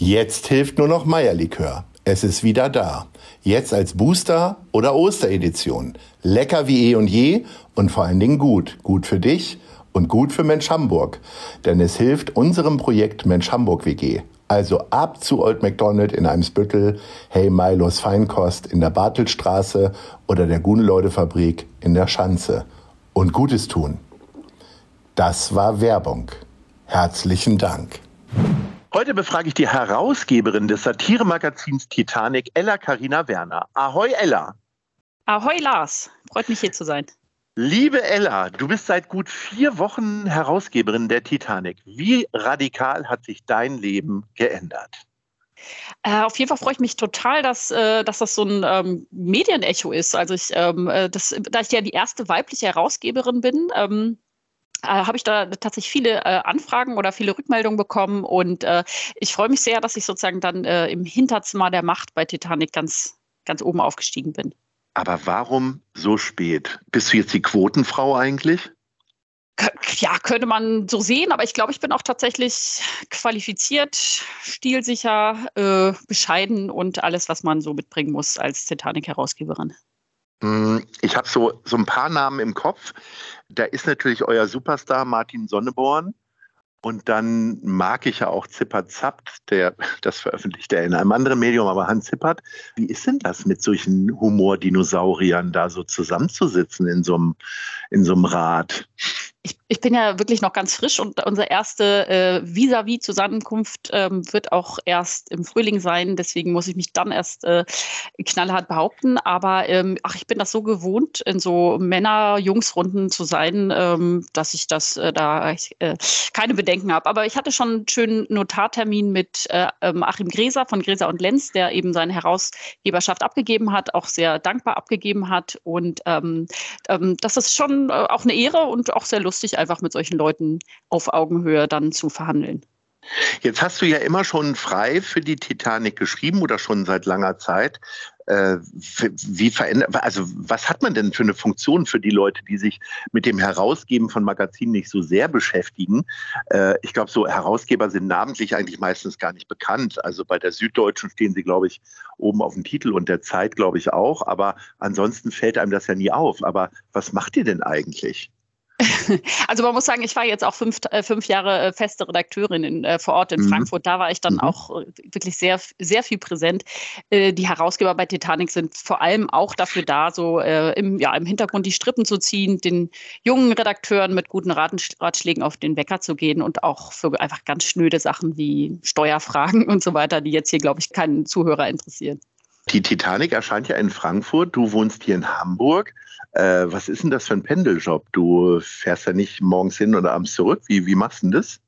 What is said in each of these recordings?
Jetzt hilft nur noch Meierlikör. Es ist wieder da. Jetzt als Booster oder Osteredition. Lecker wie eh und je und vor allen Dingen gut. Gut für dich und gut für Mensch Hamburg. Denn es hilft unserem Projekt Mensch Hamburg WG. Also ab zu Old McDonald in Eimsbüttel, Hey Milos Feinkost in der Bartelstraße oder der Guneleude Fabrik in der Schanze. Und Gutes tun. Das war Werbung. Herzlichen Dank. Heute befrage ich die Herausgeberin des Satiremagazins Titanic, Ella Karina Werner. Ahoi, Ella. Ahoi, Lars. Freut mich hier zu sein. Liebe Ella, du bist seit gut vier Wochen Herausgeberin der Titanic. Wie radikal hat sich dein Leben geändert? Äh, auf jeden Fall freue ich mich total, dass, äh, dass das so ein ähm, Medienecho ist. Also ich, ähm, äh, das, da ich ja die erste weibliche Herausgeberin bin, ähm, äh, habe ich da tatsächlich viele äh, Anfragen oder viele Rückmeldungen bekommen und äh, ich freue mich sehr, dass ich sozusagen dann äh, im Hinterzimmer der Macht bei Titanic ganz, ganz oben aufgestiegen bin. Aber warum so spät? Bist du jetzt die Quotenfrau eigentlich? Ja, könnte man so sehen, aber ich glaube, ich bin auch tatsächlich qualifiziert, stilsicher, äh, bescheiden und alles, was man so mitbringen muss als Titanic-Herausgeberin. Hm, ich habe so, so ein paar Namen im Kopf. Da ist natürlich euer Superstar Martin Sonneborn. Und dann mag ich ja auch Zippert Zappt, der, das veröffentlicht er in einem anderen Medium, aber Hans Zippert. Wie ist denn das mit solchen Humordinosauriern da so zusammenzusitzen in so einem, in so einem Rad? Ich, ich bin ja wirklich noch ganz frisch und unsere erste äh, Vis-à-vis-Zusammenkunft ähm, wird auch erst im Frühling sein. Deswegen muss ich mich dann erst äh, knallhart behaupten. Aber ähm, ach, ich bin das so gewohnt, in so Männer-Jungs-Runden zu sein, ähm, dass ich das äh, da äh, keine Bedenken habe. Aber ich hatte schon einen schönen Notartermin mit äh, ähm, Achim Gräser von Gräser und Lenz, der eben seine Herausgeberschaft abgegeben hat, auch sehr dankbar abgegeben hat. Und ähm, ähm, das ist schon äh, auch eine Ehre und auch sehr lustig lustig, einfach mit solchen Leuten auf Augenhöhe dann zu verhandeln. Jetzt hast du ja immer schon frei für die Titanic geschrieben oder schon seit langer Zeit. Äh, wie verändert, also was hat man denn für eine Funktion für die Leute, die sich mit dem Herausgeben von Magazinen nicht so sehr beschäftigen? Äh, ich glaube, so Herausgeber sind namentlich eigentlich meistens gar nicht bekannt. Also bei der Süddeutschen stehen sie, glaube ich, oben auf dem Titel und der Zeit, glaube ich, auch. Aber ansonsten fällt einem das ja nie auf. Aber was macht ihr denn eigentlich? Also man muss sagen, ich war jetzt auch fünf, äh, fünf Jahre äh, feste Redakteurin in, äh, vor Ort in mhm. Frankfurt. Da war ich dann mhm. auch wirklich sehr, sehr viel präsent. Die Herausgeber bei Titanic sind vor allem auch dafür da, so im, ja, im Hintergrund die Strippen zu ziehen, den jungen Redakteuren mit guten Ratschlägen auf den Wecker zu gehen und auch für einfach ganz schnöde Sachen wie Steuerfragen und so weiter, die jetzt hier, glaube ich, keinen Zuhörer interessieren. Die Titanic erscheint ja in Frankfurt, du wohnst hier in Hamburg. Äh, was ist denn das für ein Pendeljob? Du fährst ja nicht morgens hin oder abends zurück. Wie, wie machst du denn das?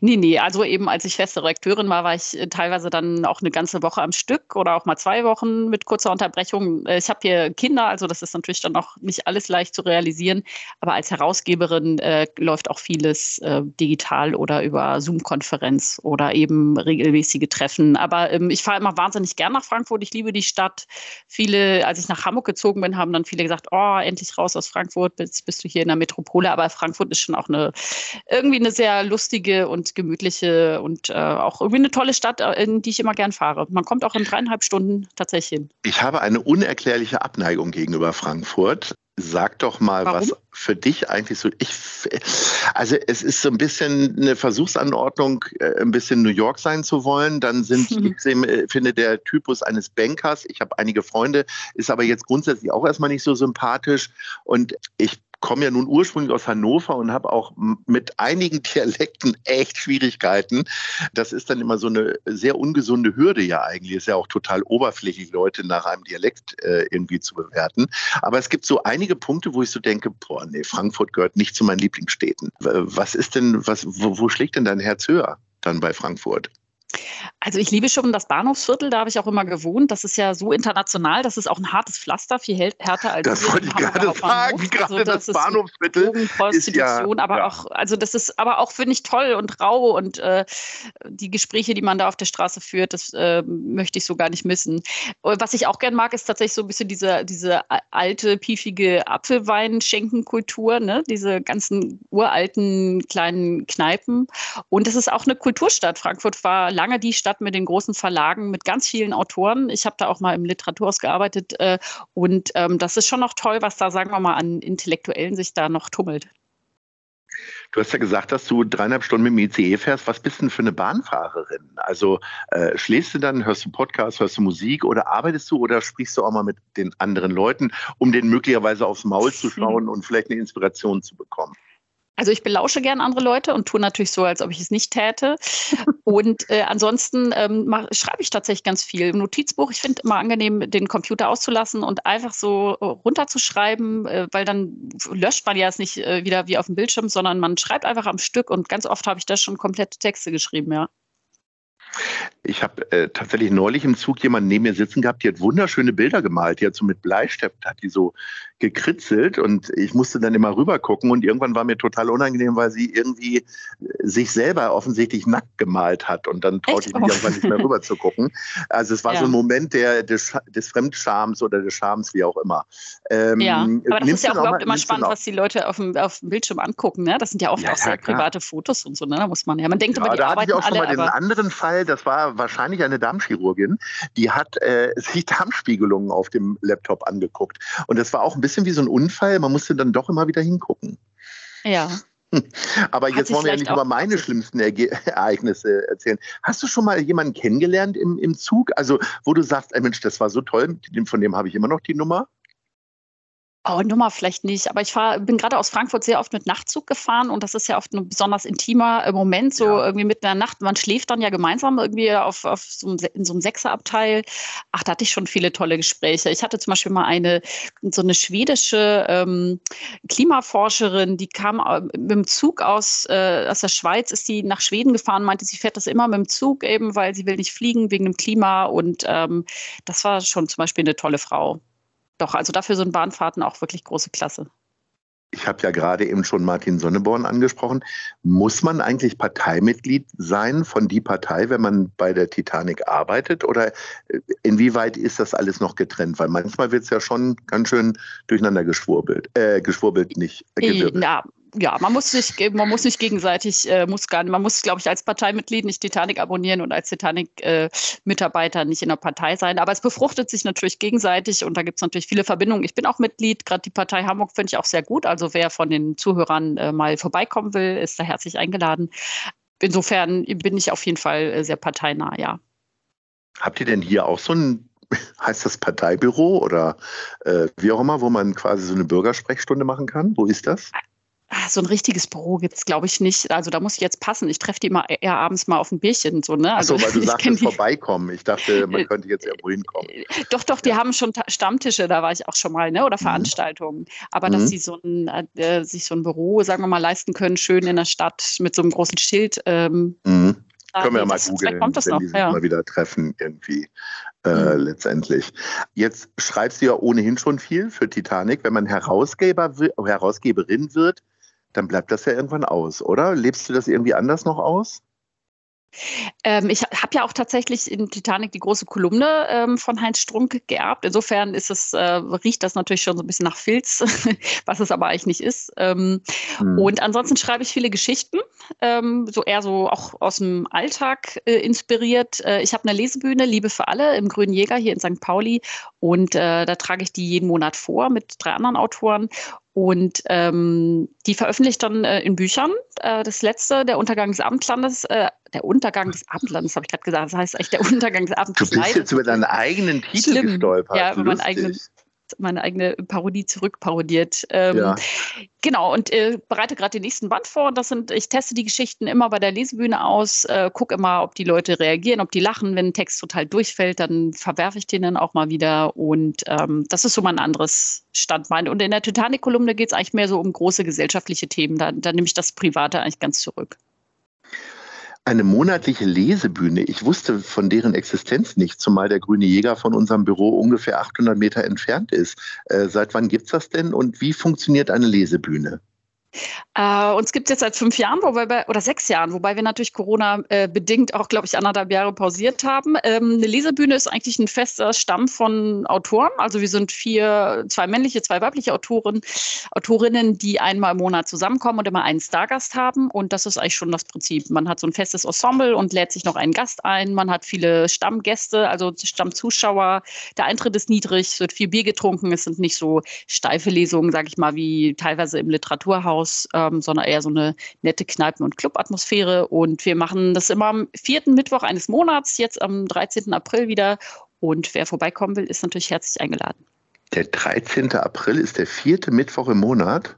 Nee, nee, also eben als ich feste Redakteurin war, war ich äh, teilweise dann auch eine ganze Woche am Stück oder auch mal zwei Wochen mit kurzer Unterbrechung. Äh, ich habe hier Kinder, also das ist natürlich dann auch nicht alles leicht zu realisieren, aber als Herausgeberin äh, läuft auch vieles äh, digital oder über Zoom-Konferenz oder eben regelmäßige Treffen. Aber ähm, ich fahre immer wahnsinnig gern nach Frankfurt, ich liebe die Stadt. Viele, als ich nach Hamburg gezogen bin, haben dann viele gesagt, oh, endlich raus aus Frankfurt, bist, bist du hier in der Metropole, aber Frankfurt ist schon auch eine irgendwie eine sehr lustige und gemütliche und äh, auch irgendwie eine tolle Stadt, äh, in die ich immer gern fahre. Man kommt auch in dreieinhalb Stunden tatsächlich hin. Ich habe eine unerklärliche Abneigung gegenüber Frankfurt. Sag doch mal, Warum? was für dich eigentlich so. Ich, also es ist so ein bisschen eine Versuchsanordnung, äh, ein bisschen New York sein zu wollen. Dann sind, mhm. ich äh, finde, der Typus eines Bankers. Ich habe einige Freunde, ist aber jetzt grundsätzlich auch erstmal nicht so sympathisch. Und ich komme ja nun ursprünglich aus Hannover und habe auch mit einigen Dialekten echt Schwierigkeiten. Das ist dann immer so eine sehr ungesunde Hürde ja eigentlich. Ist ja auch total oberflächlich, Leute nach einem Dialekt äh, irgendwie zu bewerten. Aber es gibt so einige Punkte, wo ich so denke, boah, nee, Frankfurt gehört nicht zu meinen Lieblingsstädten. Was ist denn, was, wo, wo schlägt denn dein Herz höher dann bei Frankfurt? Also ich liebe schon das Bahnhofsviertel, da habe ich auch immer gewohnt. Das ist ja so international, das ist auch ein hartes Pflaster, viel härter als Das wollte ich gerade sagen, gerade also das, das Bahnhofsviertel ist ja, aber ja. auch, also das ist aber auch finde ich toll und rau und äh, die Gespräche, die man da auf der Straße führt, das äh, möchte ich so gar nicht missen. Was ich auch gern mag, ist tatsächlich so ein bisschen diese, diese alte, piefige Apfelweinschenkenkultur, ne? diese ganzen uralten kleinen Kneipen. Und es ist auch eine Kulturstadt. Frankfurt war lange die Stadt mit den großen Verlagen, mit ganz vielen Autoren. Ich habe da auch mal im Literaturhaus gearbeitet äh, und ähm, das ist schon noch toll, was da, sagen wir mal, an Intellektuellen sich da noch tummelt. Du hast ja gesagt, dass du dreieinhalb Stunden mit dem ICE fährst. Was bist du denn für eine Bahnfahrerin? Also äh, schläfst du dann, hörst du Podcast, hörst du Musik oder arbeitest du oder sprichst du auch mal mit den anderen Leuten, um denen möglicherweise aufs Maul zu schauen und vielleicht eine Inspiration zu bekommen? Also ich belausche gern andere Leute und tue natürlich so, als ob ich es nicht täte. Und äh, ansonsten ähm, schreibe ich tatsächlich ganz viel. Im Notizbuch, ich finde immer angenehm, den Computer auszulassen und einfach so äh, runterzuschreiben, äh, weil dann löscht man ja es nicht äh, wieder wie auf dem Bildschirm, sondern man schreibt einfach am Stück und ganz oft habe ich da schon komplette Texte geschrieben, ja. Ich habe äh, tatsächlich neulich im Zug jemanden neben mir sitzen gehabt, die hat wunderschöne Bilder gemalt. Die hat so mit Bleistift, hat die so gekritzelt und ich musste dann immer rüber gucken und irgendwann war mir total unangenehm, weil sie irgendwie äh, sich selber offensichtlich nackt gemalt hat und dann traute ich mich irgendwann nicht mehr rüber zu gucken. Also es war ja. so ein Moment der, des, des Fremdschams oder des Schams, wie auch immer. Ähm, ja, aber das ist ja auch überhaupt immer spannend, was die Leute auf dem, auf dem Bildschirm angucken. Ne? Das sind ja oft ja, auch sehr ja, private Fotos und so. Ne? Da muss man ja, man denkt über die da Arbeit. Ich auch schon alle, mal den anderen Fall, das war wahrscheinlich eine Darmchirurgin, die hat äh, sich Darmspiegelungen auf dem Laptop angeguckt und das war auch ein bisschen bisschen wie so ein Unfall. Man musste dann doch immer wieder hingucken. Ja. Aber Hat jetzt wollen wir ja nicht über meine schlimmsten Erge Ereignisse erzählen. Hast du schon mal jemanden kennengelernt im, im Zug? Also, wo du sagst, ey Mensch, das war so toll, von dem habe ich immer noch die Nummer? Oh, Nummer vielleicht nicht, aber ich fahr, bin gerade aus Frankfurt sehr oft mit Nachtzug gefahren und das ist ja oft ein besonders intimer äh, Moment, so ja. irgendwie mitten in der Nacht. Man schläft dann ja gemeinsam irgendwie auf, auf so einem, in so einem Sechserabteil. Ach, da hatte ich schon viele tolle Gespräche. Ich hatte zum Beispiel mal eine, so eine schwedische ähm, Klimaforscherin, die kam äh, mit dem Zug aus, äh, aus der Schweiz, ist die nach Schweden gefahren, meinte, sie fährt das immer mit dem Zug eben, weil sie will nicht fliegen wegen dem Klima und ähm, das war schon zum Beispiel eine tolle Frau doch, also dafür sind Bahnfahrten auch wirklich große Klasse. Ich habe ja gerade eben schon Martin Sonneborn angesprochen. Muss man eigentlich Parteimitglied sein von die Partei, wenn man bei der Titanic arbeitet? Oder äh, inwieweit ist das alles noch getrennt? Weil manchmal wird es ja schon ganz schön durcheinander geschwurbelt. Äh, geschwurbelt nicht. Äh, gewirbelt. Ja, ja, man muss sich, man muss nicht gegenseitig, äh, muss gar nicht, man muss, glaube ich, als Parteimitglied nicht Titanic abonnieren und als Titanic-Mitarbeiter äh, nicht in der Partei sein. Aber es befruchtet sich natürlich gegenseitig und da gibt es natürlich viele Verbindungen. Ich bin auch Mitglied, gerade die Partei Hamburg finde ich auch sehr gut. Also wer von den Zuhörern äh, mal vorbeikommen will, ist da herzlich eingeladen. Insofern bin ich auf jeden Fall äh, sehr parteinah, ja. Habt ihr denn hier auch so ein heißt das Parteibüro oder äh, wie auch immer, wo man quasi so eine Bürgersprechstunde machen kann? Wo ist das? Ah, so ein richtiges Büro gibt es, glaube ich, nicht. Also da muss ich jetzt passen. Ich treffe die immer eher abends mal auf ein Bierchen. So, ne? Also, Achso, weil du sagst, vorbeikommen. Ich dachte, man äh, könnte jetzt irgendwo hinkommen. Äh, doch, doch, die ja. haben schon Stammtische, da war ich auch schon mal, ne? oder mhm. Veranstaltungen. Aber mhm. dass sie so ein, äh, sich so ein Büro, sagen wir mal, leisten können, schön in der Stadt mit so einem großen Schild. Ähm, mhm. Können wir ja mal googeln, wenn noch. die sich ja. mal wieder treffen irgendwie äh, mhm. letztendlich. Jetzt schreibst du ja ohnehin schon viel für Titanic. Wenn man Herausgeber, Herausgeberin wird, dann bleibt das ja irgendwann aus, oder? Lebst du das irgendwie anders noch aus? Ähm, ich habe ja auch tatsächlich in Titanic die große Kolumne ähm, von Heinz Strunk geerbt. Insofern ist es, äh, riecht das natürlich schon so ein bisschen nach Filz, was es aber eigentlich nicht ist. Ähm, mhm. Und ansonsten schreibe ich viele Geschichten, ähm, so eher so auch aus dem Alltag äh, inspiriert. Äh, ich habe eine Lesebühne, Liebe für alle, im Grünen Jäger hier in St. Pauli. Und äh, da trage ich die jeden Monat vor mit drei anderen Autoren. Und ähm, die veröffentlicht dann äh, in Büchern. Äh, das letzte, der Untergang des Abendlandes, äh, der Untergang des Abendlandes, habe ich gerade gesagt. Das heißt echt der Untergang des Abendlandes. Du bist jetzt über deinen eigenen Titel Schlimm. gestolpert. Ja, über meinen eigenen. Meine eigene Parodie zurückparodiert. Ähm, Ja. Genau, und äh, bereite gerade den nächsten Band vor. Das sind, ich teste die Geschichten immer bei der Lesebühne aus, äh, gucke immer, ob die Leute reagieren, ob die lachen. Wenn ein Text total durchfällt, dann verwerfe ich den dann auch mal wieder. Und ähm, das ist so mein anderes Standbein. Und in der Titanic-Kolumne geht es eigentlich mehr so um große gesellschaftliche Themen. Da, da nehme ich das Private eigentlich ganz zurück. Eine monatliche Lesebühne. Ich wusste von deren Existenz nicht, zumal der Grüne Jäger von unserem Büro ungefähr 800 Meter entfernt ist. Äh, seit wann gibt's das denn und wie funktioniert eine Lesebühne? Äh, uns gibt es jetzt seit fünf Jahren, wobei wir, oder sechs Jahren, wobei wir natürlich Corona-bedingt auch, glaube ich, anderthalb Jahre pausiert haben. Ähm, eine Lesebühne ist eigentlich ein fester Stamm von Autoren. Also wir sind vier, zwei männliche, zwei weibliche Autoren, Autorinnen, die einmal im Monat zusammenkommen und immer einen Stargast haben. Und das ist eigentlich schon das Prinzip. Man hat so ein festes Ensemble und lädt sich noch einen Gast ein. Man hat viele Stammgäste, also Stammzuschauer. Der Eintritt ist niedrig, es wird viel Bier getrunken. Es sind nicht so steife Lesungen, sage ich mal, wie teilweise im Literaturhaus ähm, sondern eher so eine nette Kneipen- und Clubatmosphäre. Und wir machen das immer am vierten Mittwoch eines Monats, jetzt am 13. April wieder. Und wer vorbeikommen will, ist natürlich herzlich eingeladen. Der 13. April ist der vierte Mittwoch im Monat.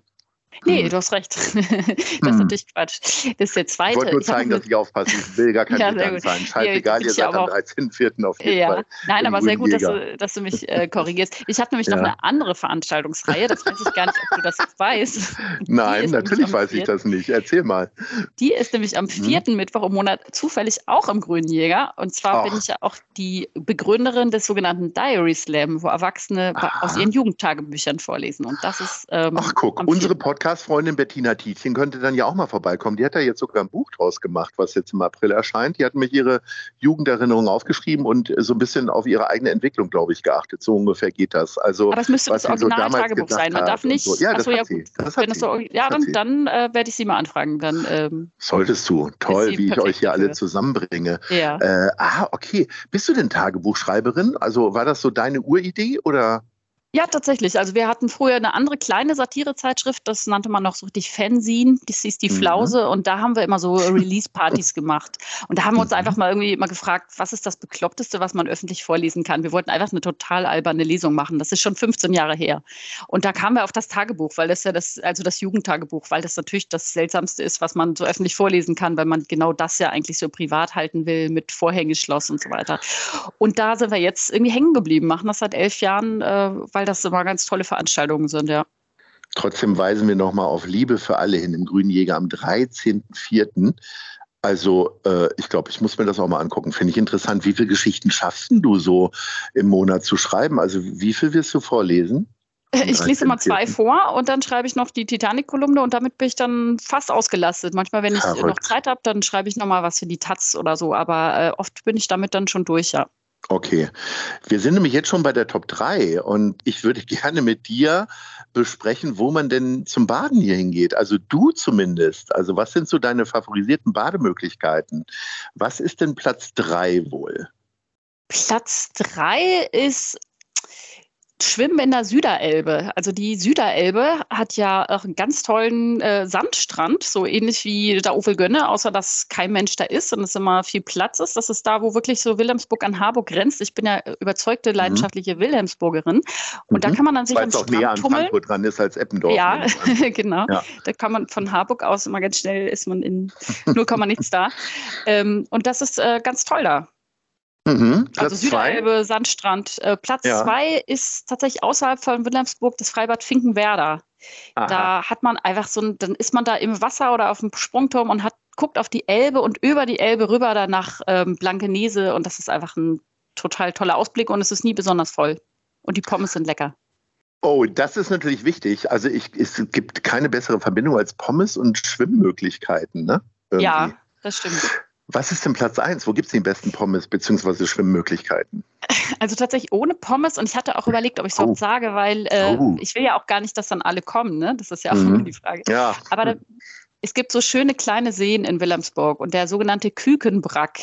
Nee, Hm. du hast recht. das ist Hm. natürlich Quatsch. Das ist der zweite. Ich wollte nur Ich zeigen, noch dass ich aufpasse. Ich will gar kein Ja, gut. sein. Scheißegal, bin ihr ich ja seid am aber auch- 13.04. auf jeden Ja, Fall. nein, aber sehr gut, dass du, dass du mich äh, korrigierst. Ich habe nämlich noch Ja. eine andere Veranstaltungsreihe, das weiß ich gar nicht, ob du das weißt. Nein, natürlich weiß ich das nicht. Erzähl mal. Die ist nämlich am vierten Mittwoch im Monat zufällig auch im Grünen Jäger. Und zwar Ach. bin ich ja auch die Begründerin des sogenannten Diary Slam, wo Erwachsene Aha. aus ihren Jugendtagebüchern vorlesen. Und das ist. Ähm, Ach guck, unsere vierten. Podcast-Freundin Bettina Tietjen könnte dann ja auch mal vorbeikommen. Die hat ja jetzt sogar ein Buch draus gemacht, was jetzt im April erscheint. Die hat mich ihre Jugenderinnerungen aufgeschrieben und so ein bisschen auf ihre eigene Entwicklung, glaube ich, geachtet. So ungefähr geht das. Also Aber es müsste was das so Original-Tagebuch gedacht sein. Man darf nicht. so. Ja, Ach das so, hat ja, sie. gut. Das Wenn das so, Das ja, dann, dann äh, werde ich sie mal anfragen. Dann, ähm, Solltest du. Toll, wie ich euch hier alle zusammenbringe. ja. Äh, ah, okay. Bist du denn Tagebuchschreiberin? Also war das so deine Uridee oder? Ja, tatsächlich. Also wir hatten früher eine andere kleine Satirezeitschrift, das nannte man noch so richtig Fanzine, das hieß die Mhm. Flause und da haben wir immer so Release-Partys gemacht. Und da haben wir uns Mhm. einfach mal irgendwie mal gefragt, was ist das Bekloppteste, was man öffentlich vorlesen kann. Wir wollten einfach eine total alberne Lesung machen. Das ist schon 15 Jahre her. Und da kamen wir auf das Tagebuch, weil das ja das, also das Jugendtagebuch, weil das natürlich das Seltsamste ist, was man so öffentlich vorlesen kann, weil man genau das ja eigentlich so privat halten will mit Vorhängeschloss und so weiter. Und da sind wir jetzt irgendwie hängen geblieben, machen das seit elf Jahren, äh, weil das immer ganz tolle Veranstaltungen sind, ja. Trotzdem weisen wir nochmal auf Liebe für alle hin im Grünen Jäger am 13.04. Also äh, ich glaube, ich muss mir das auch mal angucken. Finde ich interessant. Wie viele Geschichten schaffst du so im Monat zu schreiben? Also wie viel wirst du vorlesen? Am Ich lese immer zwei 13.04.. vor und dann schreibe ich noch die Titanic-Kolumne und damit bin ich dann fast ausgelastet. Manchmal, wenn ich äh, noch Verrückt. Zeit habe, dann schreibe ich nochmal was für die Taz oder so, aber äh, oft bin ich damit dann schon durch, ja. Okay. Wir sind nämlich jetzt schon bei der Top 3 und ich würde gerne mit dir besprechen, wo man denn zum Baden hier hingeht. Also du zumindest. Also was sind so deine favorisierten Bademöglichkeiten? Was ist denn Platz 3 wohl? Platz drei ist Schwimmen in der Süderelbe. Also die Süderelbe hat ja auch einen ganz tollen äh, Sandstrand, so ähnlich wie der Uwe Gönne, außer dass kein Mensch da ist und es immer viel Platz ist. Das ist da, wo wirklich so Wilhelmsburg an Harburg grenzt. Ich bin ja überzeugte, leidenschaftliche Wilhelmsburgerin. Und da Mhm. kann man dann sich Weil am auch näher an Strand tummeln. Frankfurt dran ist als Eppendorf. Ja, genau. Ja. Da kann man von Harburg aus immer ganz schnell ist man in nur kann man nichts da. Ähm, und das ist äh, ganz toll da. Mhm. Also Platz 2. Süderelbe, Sandstrand. Äh, Platz Ja. zwei ist tatsächlich außerhalb von Wilhelmsburg das Freibad Finkenwerder. Da hat man einfach so ein, dann ist man da im Wasser oder auf dem Sprungturm und hat, guckt auf die Elbe und über die Elbe rüber dann nach ähm, Blankenese und das ist einfach ein total toller Ausblick und es ist nie besonders voll. Und die Pommes sind lecker. Oh, das ist natürlich wichtig. Also ich, es gibt keine bessere Verbindung als Pommes und Schwimmmöglichkeiten. Ne? Irgendwie. Ja, das stimmt. Was ist denn Platz 1? Wo gibt es die besten Pommes bzw. Schwimmmöglichkeiten? Also tatsächlich ohne Pommes und ich hatte auch überlegt, ob ich es Oh. überhaupt sage, weil äh, Oh. ich will ja auch gar nicht, dass dann alle kommen, ne? Das ist ja auch Mhm. immer die Frage. Ja. Aber da, es gibt so schöne kleine Seen in Wilhelmsburg und der sogenannte Kükenbrack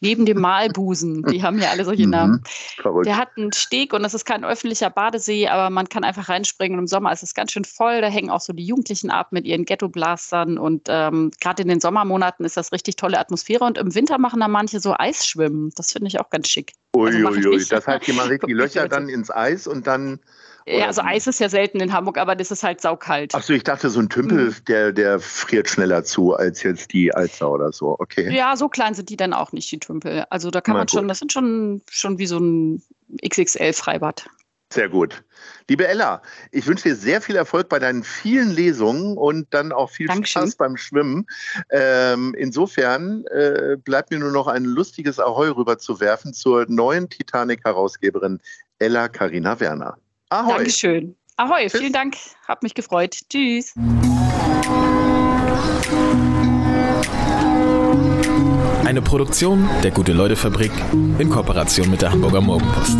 neben dem Malbusen, die haben ja alle solche Mhm. Namen. Verrückt. Der hat einen Steg und das ist kein öffentlicher Badesee, aber man kann einfach reinspringen und im Sommer ist es ganz schön voll. Da hängen auch so die Jugendlichen ab mit ihren Ghetto-Blastern und ähm, gerade in den Sommermonaten ist das richtig tolle Atmosphäre und im Winter machen da manche so Eisschwimmen. Das finde ich auch ganz schick. Uiuiui, also ui, das heißt, die machen richtig Löcher dann ins Eis und dann. Ja, also Eis ist ja selten in Hamburg, aber das ist halt saukalt. Achso, ich dachte, so ein Tümpel, mhm. der, der friert schneller zu als jetzt die Alster oder so. Okay. Ja, so klein sind die dann auch nicht, die Tümpel. Also da kann Na, man schon, das sind schon, schon wie so ein XXL-Freibad. Sehr gut. Liebe Ella, ich wünsche dir sehr viel Erfolg bei deinen vielen Lesungen und dann auch viel Dankeschön. Spaß beim Schwimmen. Ähm, insofern äh, bleibt mir nur noch ein lustiges Ahoi rüber zu werfen zur neuen Titanic-Herausgeberin Ella Karina Werner. Ahoi. Dankeschön. Ahoi, Tschüss. vielen Dank. Hab mich gefreut. Tschüss. Eine Produktion der Gute-Leute-Fabrik in Kooperation mit der Hamburger Morgenpost.